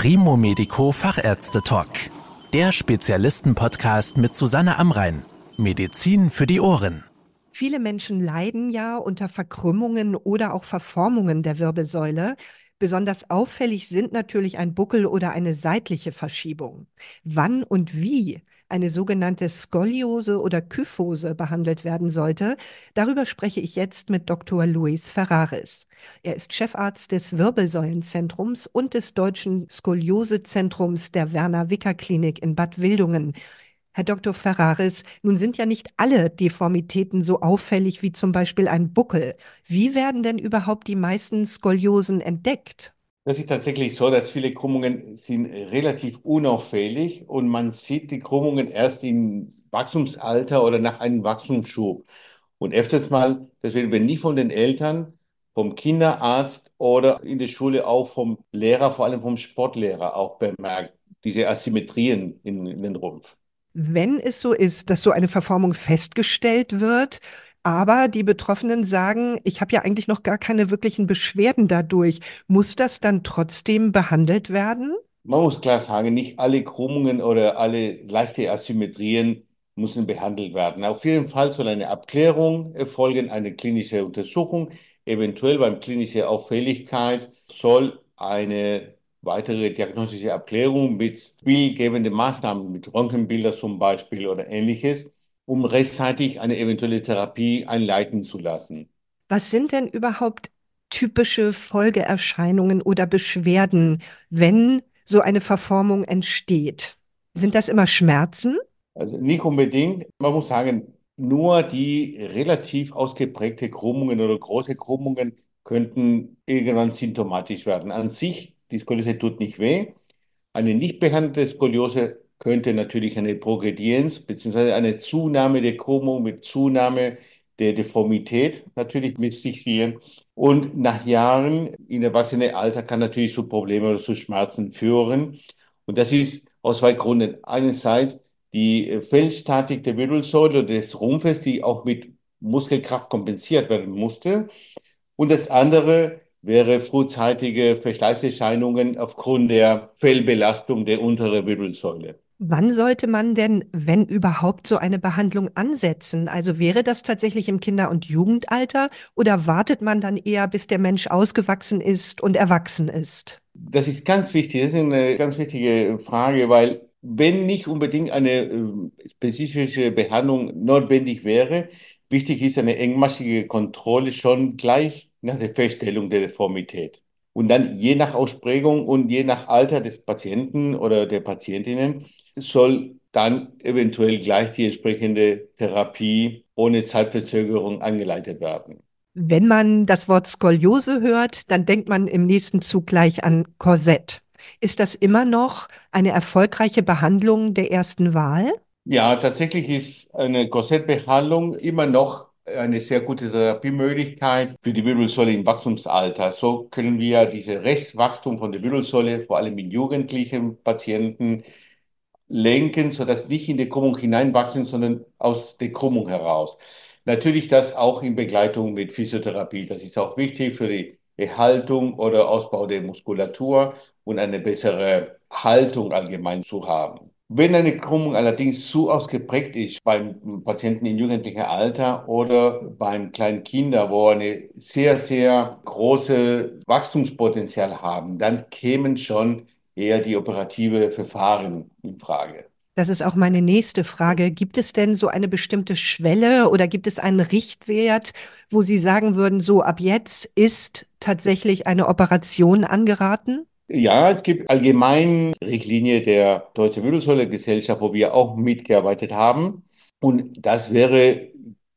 Primo Medico Fachärzte Talk. Der Spezialisten-Podcast mit Susanne Amrein. Medizin für die Ohren. Viele Menschen leiden ja unter Verkrümmungen oder auch Verformungen der Wirbelsäule. Besonders auffällig sind natürlich ein Buckel oder eine seitliche Verschiebung. Wann und wie eine sogenannte Skoliose oder Kyphose behandelt werden sollte, darüber spreche ich jetzt mit Dr. Luis Ferraris. Er ist Chefarzt des Wirbelsäulenzentrums und des Deutschen Skoliose-Zentrums der Werner-Wicker-Klinik in Bad Wildungen. Herr Dr. Ferraris, nun sind ja nicht alle Deformitäten so auffällig wie zum Beispiel ein Buckel. Wie werden denn überhaupt die meisten Skoliosen entdeckt? Das ist tatsächlich so, dass viele Krümmungen sind relativ unauffällig und man sieht die Krümmungen erst im Wachstumsalter oder nach einem Wachstumsschub. Und öfters mal, das werden wir nicht von den Eltern, vom Kinderarzt oder in der Schule auch vom Lehrer, vor allem vom Sportlehrer auch bemerkt, diese Asymmetrien in, in den Rumpf wenn es so ist, dass so eine Verformung festgestellt wird, aber die Betroffenen sagen, ich habe ja eigentlich noch gar keine wirklichen Beschwerden dadurch, muss das dann trotzdem behandelt werden? Man muss klar sagen, nicht alle Krümmungen oder alle leichte Asymmetrien müssen behandelt werden. Auf jeden Fall soll eine Abklärung erfolgen, eine klinische Untersuchung. Eventuell beim klinischen Auffälligkeit soll eine weitere diagnostische Abklärung mit bildgebenden Maßnahmen, mit Röntgenbilder zum Beispiel oder ähnliches, um rechtzeitig eine eventuelle Therapie einleiten zu lassen. Was sind denn überhaupt typische Folgeerscheinungen oder Beschwerden, wenn so eine Verformung entsteht? Sind das immer Schmerzen? Also nicht unbedingt. Man muss sagen, nur die relativ ausgeprägte Krümmungen oder große Krümmungen könnten irgendwann symptomatisch werden. An sich die Skoliose tut nicht weh. Eine nicht behandelte Skoliose könnte natürlich eine Progredienz bzw. eine Zunahme der Krümmung mit Zunahme der Deformität natürlich mit sich ziehen. Und nach Jahren im Erwachsenenalter kann natürlich zu Problemen oder zu Schmerzen führen. Und das ist aus zwei Gründen. Einerseits die Feldstatik der Wirbelsäule oder des Rumpfes, die auch mit Muskelkraft kompensiert werden musste. Und das andere wäre frühzeitige Verschleißerscheinungen aufgrund der Fellbelastung der unteren Wirbelsäule. Wann sollte man denn, wenn überhaupt, so eine Behandlung ansetzen? Also wäre das tatsächlich im Kinder- und Jugendalter oder wartet man dann eher, bis der Mensch ausgewachsen ist und erwachsen ist? Das ist ganz wichtig. Das ist eine ganz wichtige Frage, weil wenn nicht unbedingt eine äh, spezifische Behandlung notwendig wäre, wichtig ist eine engmaschige Kontrolle schon gleich nach der Feststellung der Deformität. Und dann je nach Ausprägung und je nach Alter des Patienten oder der Patientinnen soll dann eventuell gleich die entsprechende Therapie ohne Zeitverzögerung angeleitet werden. Wenn man das Wort Skoliose hört, dann denkt man im nächsten Zug gleich an Korsett. Ist das immer noch eine erfolgreiche Behandlung der ersten Wahl? Ja, tatsächlich ist eine Korsettbehandlung immer noch eine sehr gute Therapiemöglichkeit für die Wirbelsäule im Wachstumsalter. So können wir diese Restwachstum von der Wirbelsäule, vor allem in jugendlichen Patienten, lenken, sodass nicht in die Krümmung hineinwachsen, sondern aus der Krümmung heraus. Natürlich das auch in Begleitung mit Physiotherapie. Das ist auch wichtig für die Erhaltung oder Ausbau der Muskulatur und eine bessere Haltung allgemein zu haben. Wenn eine Krümmung allerdings zu ausgeprägt ist beim Patienten in jugendlichem Alter oder beim kleinen Kinder, wo eine sehr, sehr große Wachstumspotenzial haben, dann kämen schon eher die operative Verfahren in Frage. Das ist auch meine nächste Frage. Gibt es denn so eine bestimmte Schwelle oder gibt es einen Richtwert, wo Sie sagen würden, so ab jetzt ist tatsächlich eine Operation angeraten? Ja, es gibt allgemein Richtlinie der Deutschen Wirbelsäule-Gesellschaft, wo wir auch mitgearbeitet haben. Und das wäre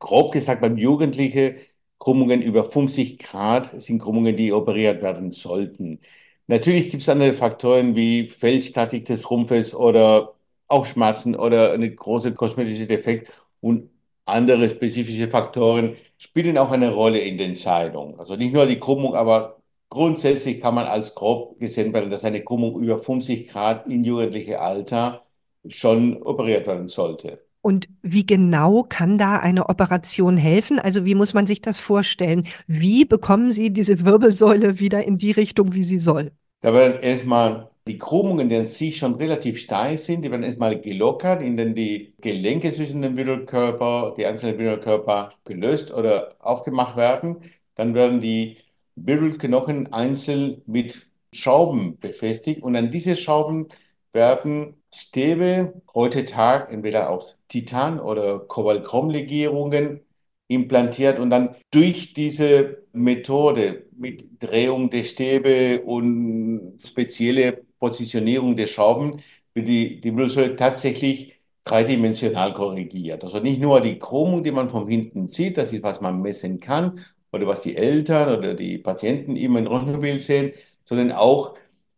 grob gesagt beim Jugendlichen Krümmungen über 50 Grad sind Krümmungen, die operiert werden sollten. Natürlich gibt es andere Faktoren wie Feldstatik des Rumpfes oder auch Schmerzen oder eine große kosmetische Defekt und andere spezifische Faktoren spielen auch eine Rolle in der Entscheidung. Also nicht nur die Krümmung, aber Grundsätzlich kann man als grob gesehen werden, dass eine Krümmung über 50 Grad in jugendlichem Alter schon operiert werden sollte. Und wie genau kann da eine Operation helfen? Also wie muss man sich das vorstellen? Wie bekommen Sie diese Wirbelsäule wieder in die Richtung, wie sie soll? Da werden erstmal die Krümmungen, die an sich schon relativ steil sind, die werden erstmal gelockert, indem die Gelenke zwischen dem Wirbelkörper, die einzelnen Wirbelkörper gelöst oder aufgemacht werden. Dann werden die Wirbelknochen einzeln mit Schrauben befestigt und an diese Schrauben werden Stäbe heute Tag entweder aus Titan oder Kobaltchrom-Legierungen implantiert und dann durch diese Methode mit Drehung der Stäbe und spezielle Positionierung der Schrauben wird die, die Wirbelsäule tatsächlich dreidimensional korrigiert. Also nicht nur die Chromung, die man von hinten sieht, das ist, was man messen kann oder was die Eltern oder die Patienten immer in Röntgenbild sehen, sondern auch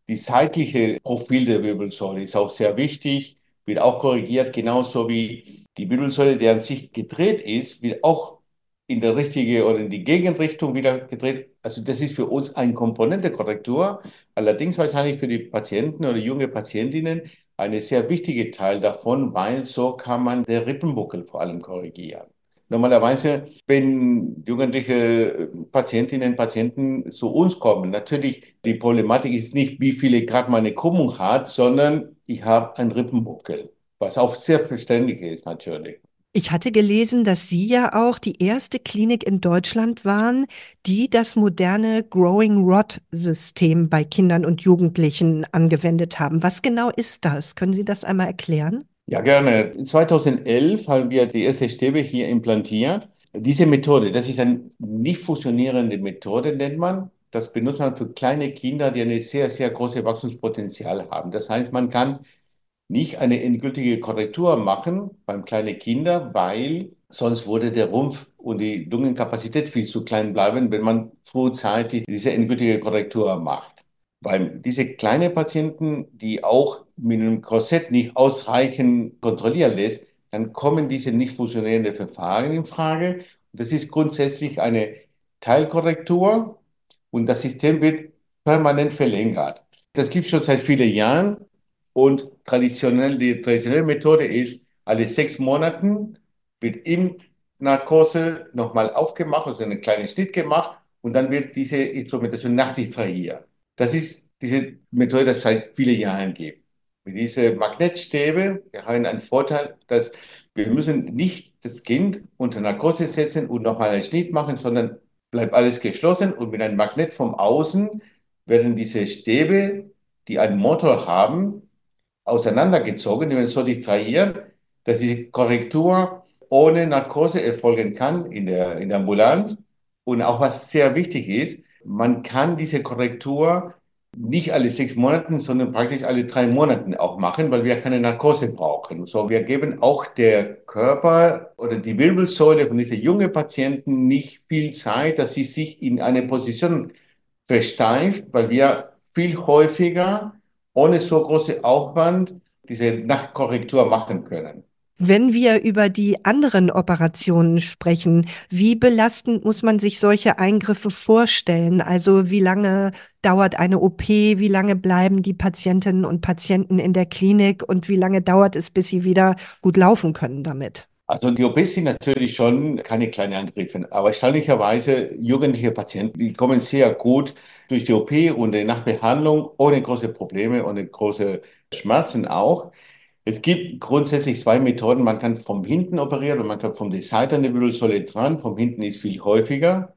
die seitliche Profil der Wirbelsäule ist auch sehr wichtig, wird auch korrigiert, genauso wie die Wirbelsäule, die an sich gedreht ist, wird auch in der richtige oder in die Gegenrichtung wieder gedreht. Also das ist für uns eine Komponentekorrektur, allerdings wahrscheinlich für die Patienten oder junge Patientinnen eine sehr wichtige Teil davon, weil so kann man den Rippenbuckel vor allem korrigieren. Normalerweise, wenn jugendliche Patientinnen und Patienten zu uns kommen, natürlich die Problematik ist nicht, wie viele Grad meine Krümmung hat, sondern ich habe einen Rippenbuckel, was auch sehr verständlich ist natürlich. Ich hatte gelesen, dass Sie ja auch die erste Klinik in Deutschland waren, die das moderne Growing Rod System bei Kindern und Jugendlichen angewendet haben. Was genau ist das? Können Sie das einmal erklären? Ja, gerne. 2011 haben wir die erste Stäbe hier implantiert. Diese Methode, das ist eine nicht fusionierende Methode, nennt man. Das benutzt man für kleine Kinder, die eine sehr, sehr große Wachstumspotenzial haben. Das heißt, man kann nicht eine endgültige Korrektur machen beim kleinen Kinder, weil sonst würde der Rumpf und die Lungenkapazität viel zu klein bleiben, wenn man frühzeitig diese endgültige Korrektur macht. Weil diese kleinen Patienten, die auch mit einem Korsett nicht ausreichend kontrollieren lässt, dann kommen diese nicht funktionierenden Verfahren in Frage. Das ist grundsätzlich eine Teilkorrektur und das System wird permanent verlängert. Das gibt es schon seit vielen Jahren und traditionell, die traditionelle Methode ist, alle sechs Monaten wird im Narkose nochmal aufgemacht, also einen kleinen Schnitt gemacht und dann wird diese Instrumentation nachextrahiert. Das ist diese Methode, die es seit vielen Jahren gibt. Mit diesen Magnetstäbe haben einen Vorteil, dass wir müssen nicht das Kind unter Narkose setzen und nochmal einen Schnitt machen, sondern bleibt alles geschlossen und mit einem Magnet vom Außen werden diese Stäbe, die einen Motor haben, auseinandergezogen, die so distrahieren, dass die Korrektur ohne Narkose erfolgen kann in der, in der Ambulanz. Und auch was sehr wichtig ist, man kann diese Korrektur nicht alle sechs Monate, sondern praktisch alle drei Monate auch machen, weil wir keine Narkose brauchen. So, wir geben auch der Körper oder die Wirbelsäule von diesen jungen Patienten nicht viel Zeit, dass sie sich in eine Position versteift, weil wir viel häufiger ohne so großen Aufwand diese Nachkorrektur machen können. Wenn wir über die anderen Operationen sprechen, wie belastend muss man sich solche Eingriffe vorstellen? Also wie lange dauert eine OP? Wie lange bleiben die Patientinnen und Patienten in der Klinik? Und wie lange dauert es, bis sie wieder gut laufen können damit? Also die OPs sind natürlich schon keine kleinen Angriffe, aber erstaunlicherweise jugendliche Patienten, die kommen sehr gut durch die OP und die Nachbehandlung ohne große Probleme, ohne große Schmerzen auch. Es gibt grundsätzlich zwei Methoden. Man kann vom hinten operieren und man kann vom der Wirbelsäule dran. Vom hinten ist viel häufiger.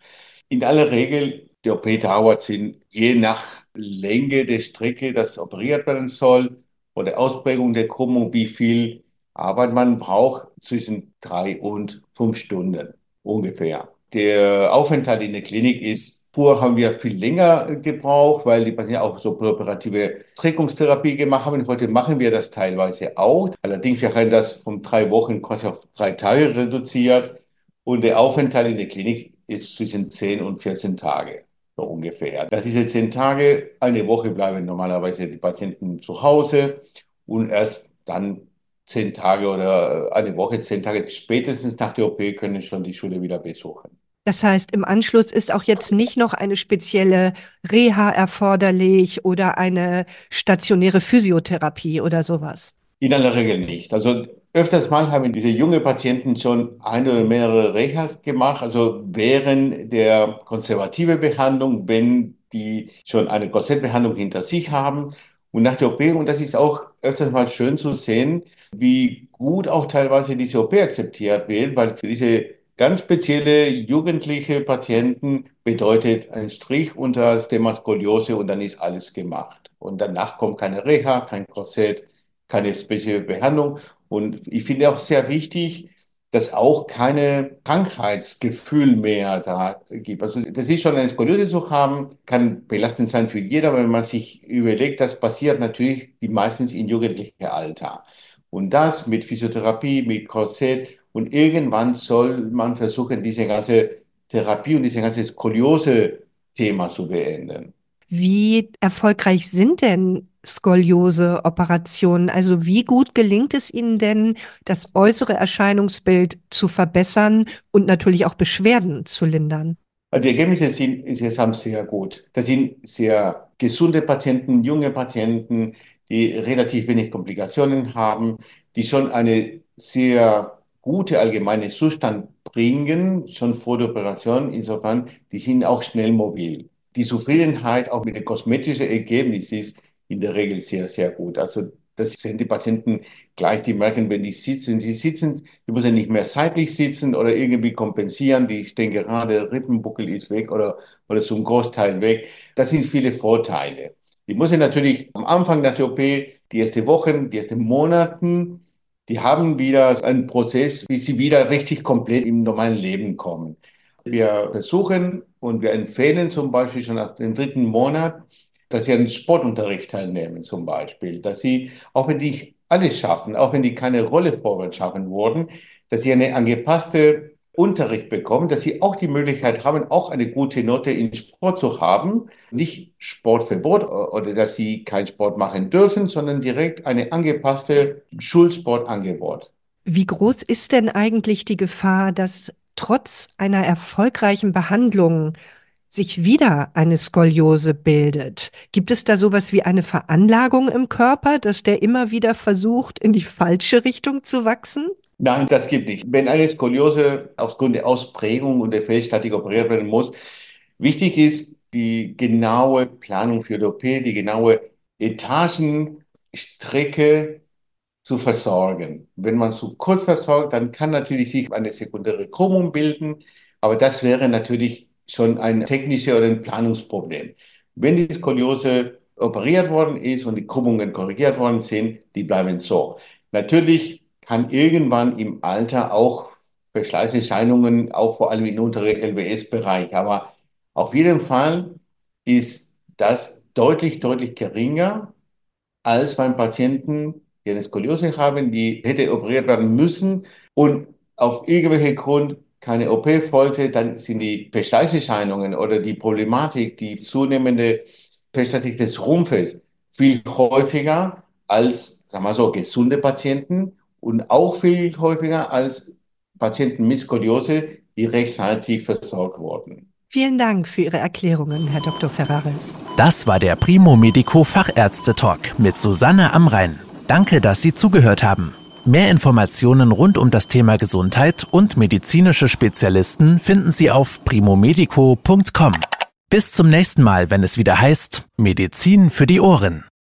In aller Regel, die OP dauert sind je nach Länge der Strecke, das operiert werden soll, oder Ausprägung der Krümmung, wie viel Arbeit man braucht, zwischen drei und fünf Stunden ungefähr. Der Aufenthalt in der Klinik ist Vorher haben wir viel länger gebraucht, weil die Patienten auch so präoperative Trägungstherapie gemacht haben. Heute machen wir das teilweise auch. Allerdings, wir haben das von drei Wochen quasi auf drei Tage reduziert. Und der Aufenthalt in der Klinik ist zwischen 10 und 14 Tage, so ungefähr. Nach diese 10 Tage, eine Woche bleiben normalerweise die Patienten zu Hause und erst dann 10 Tage oder eine Woche, 10 Tage spätestens nach der OP können schon die Schule wieder besuchen. Das heißt, im Anschluss ist auch jetzt nicht noch eine spezielle Reha erforderlich oder eine stationäre Physiotherapie oder sowas. In aller Regel nicht. Also öfters mal haben diese jungen Patienten schon ein oder mehrere Rehas gemacht, also während der konservative Behandlung, wenn die schon eine Korsettbehandlung hinter sich haben. und nach der OP. Und das ist auch öfters mal schön zu sehen, wie gut auch teilweise diese OP akzeptiert wird, weil für diese ganz spezielle jugendliche Patienten bedeutet ein Strich unter das Thema Skoliose und dann ist alles gemacht. Und danach kommt keine Reha, kein Korsett, keine spezielle Behandlung. Und ich finde auch sehr wichtig, dass auch keine Krankheitsgefühl mehr da gibt. Also das ist schon eine Skoliose zu haben, kann belastend sein für jeder, wenn man sich überlegt, das passiert natürlich meistens in jugendlichem Alter. Und das mit Physiotherapie, mit Korsett und irgendwann soll man versuchen, diese ganze Therapie und diese ganze Skoliose-Thema zu beenden. Wie erfolgreich sind denn Skoliose-Operationen? Also wie gut gelingt es Ihnen denn, das äußere Erscheinungsbild zu verbessern und natürlich auch Beschwerden zu lindern? Also die Ergebnisse sind insgesamt sehr gut. Das sind sehr gesunde Patienten, junge Patienten, die relativ wenig Komplikationen haben, die schon eine sehr gute allgemeine Zustand bringen, schon vor der Operation. Insofern, die sind auch schnell mobil. Die Zufriedenheit auch mit den kosmetischen Ergebnissen ist in der Regel sehr, sehr gut. Also das sehen die Patienten gleich, die merken, wenn die sitzen, sie sitzen, die müssen nicht mehr seitlich sitzen oder irgendwie kompensieren, die stehen gerade, Rippenbuckel ist weg oder, oder zum Großteil weg. Das sind viele Vorteile. Die müssen natürlich am Anfang nach der OP, die ersten Wochen, die ersten Monaten, die haben wieder einen Prozess, wie sie wieder richtig komplett im normalen Leben kommen. Wir versuchen und wir empfehlen zum Beispiel schon nach dem dritten Monat, dass sie an Sportunterricht teilnehmen zum Beispiel, dass sie, auch wenn die alles schaffen, auch wenn die keine Rolle vorwärts schaffen wurden, dass sie eine angepasste Unterricht bekommen, dass sie auch die Möglichkeit haben, auch eine gute Note in Sport zu haben. Nicht Sportverbot oder dass sie keinen Sport machen dürfen, sondern direkt eine angepasste Schulsportangebot. Wie groß ist denn eigentlich die Gefahr, dass trotz einer erfolgreichen Behandlung sich wieder eine Skoliose bildet? Gibt es da sowas wie eine Veranlagung im Körper, dass der immer wieder versucht, in die falsche Richtung zu wachsen? Nein, das gibt nicht. Wenn eine Skoliose aufgrund der Ausprägung und der Fehlstatik operiert werden muss, wichtig ist die genaue Planung für die OP, die genaue Etagenstrecke zu versorgen. Wenn man zu kurz versorgt, dann kann natürlich sich eine sekundäre Krümmung bilden, aber das wäre natürlich schon ein technisches oder ein Planungsproblem. Wenn die Skoliose operiert worden ist und die Krümmungen korrigiert worden sind, die bleiben so. Natürlich kann irgendwann im Alter auch Verschleißerscheinungen, auch vor allem im unteren LBS-Bereich. Aber auf jeden Fall ist das deutlich, deutlich geringer als beim Patienten, die eine Skoliose haben, die hätte operiert werden müssen und auf irgendwelchen Grund keine OP folgte, dann sind die Verschleißerscheinungen oder die Problematik, die zunehmende Verstatik des Rumpfes viel häufiger als, sagen wir so, gesunde Patienten und auch viel häufiger als Patienten mit Skoliose, die rechtzeitig versorgt wurden. Vielen Dank für Ihre Erklärungen, Herr Dr. Ferraris. Das war der Primo Medico Fachärzte Talk mit Susanne Amrein. Danke, dass Sie zugehört haben. Mehr Informationen rund um das Thema Gesundheit und medizinische Spezialisten finden Sie auf primomedico.com. Bis zum nächsten Mal, wenn es wieder heißt Medizin für die Ohren.